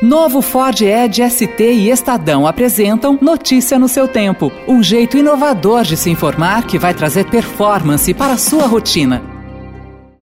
Novo Ford Edge ST e Estadão apresentam Notícia no seu tempo, um jeito inovador de se informar que vai trazer performance para a sua rotina.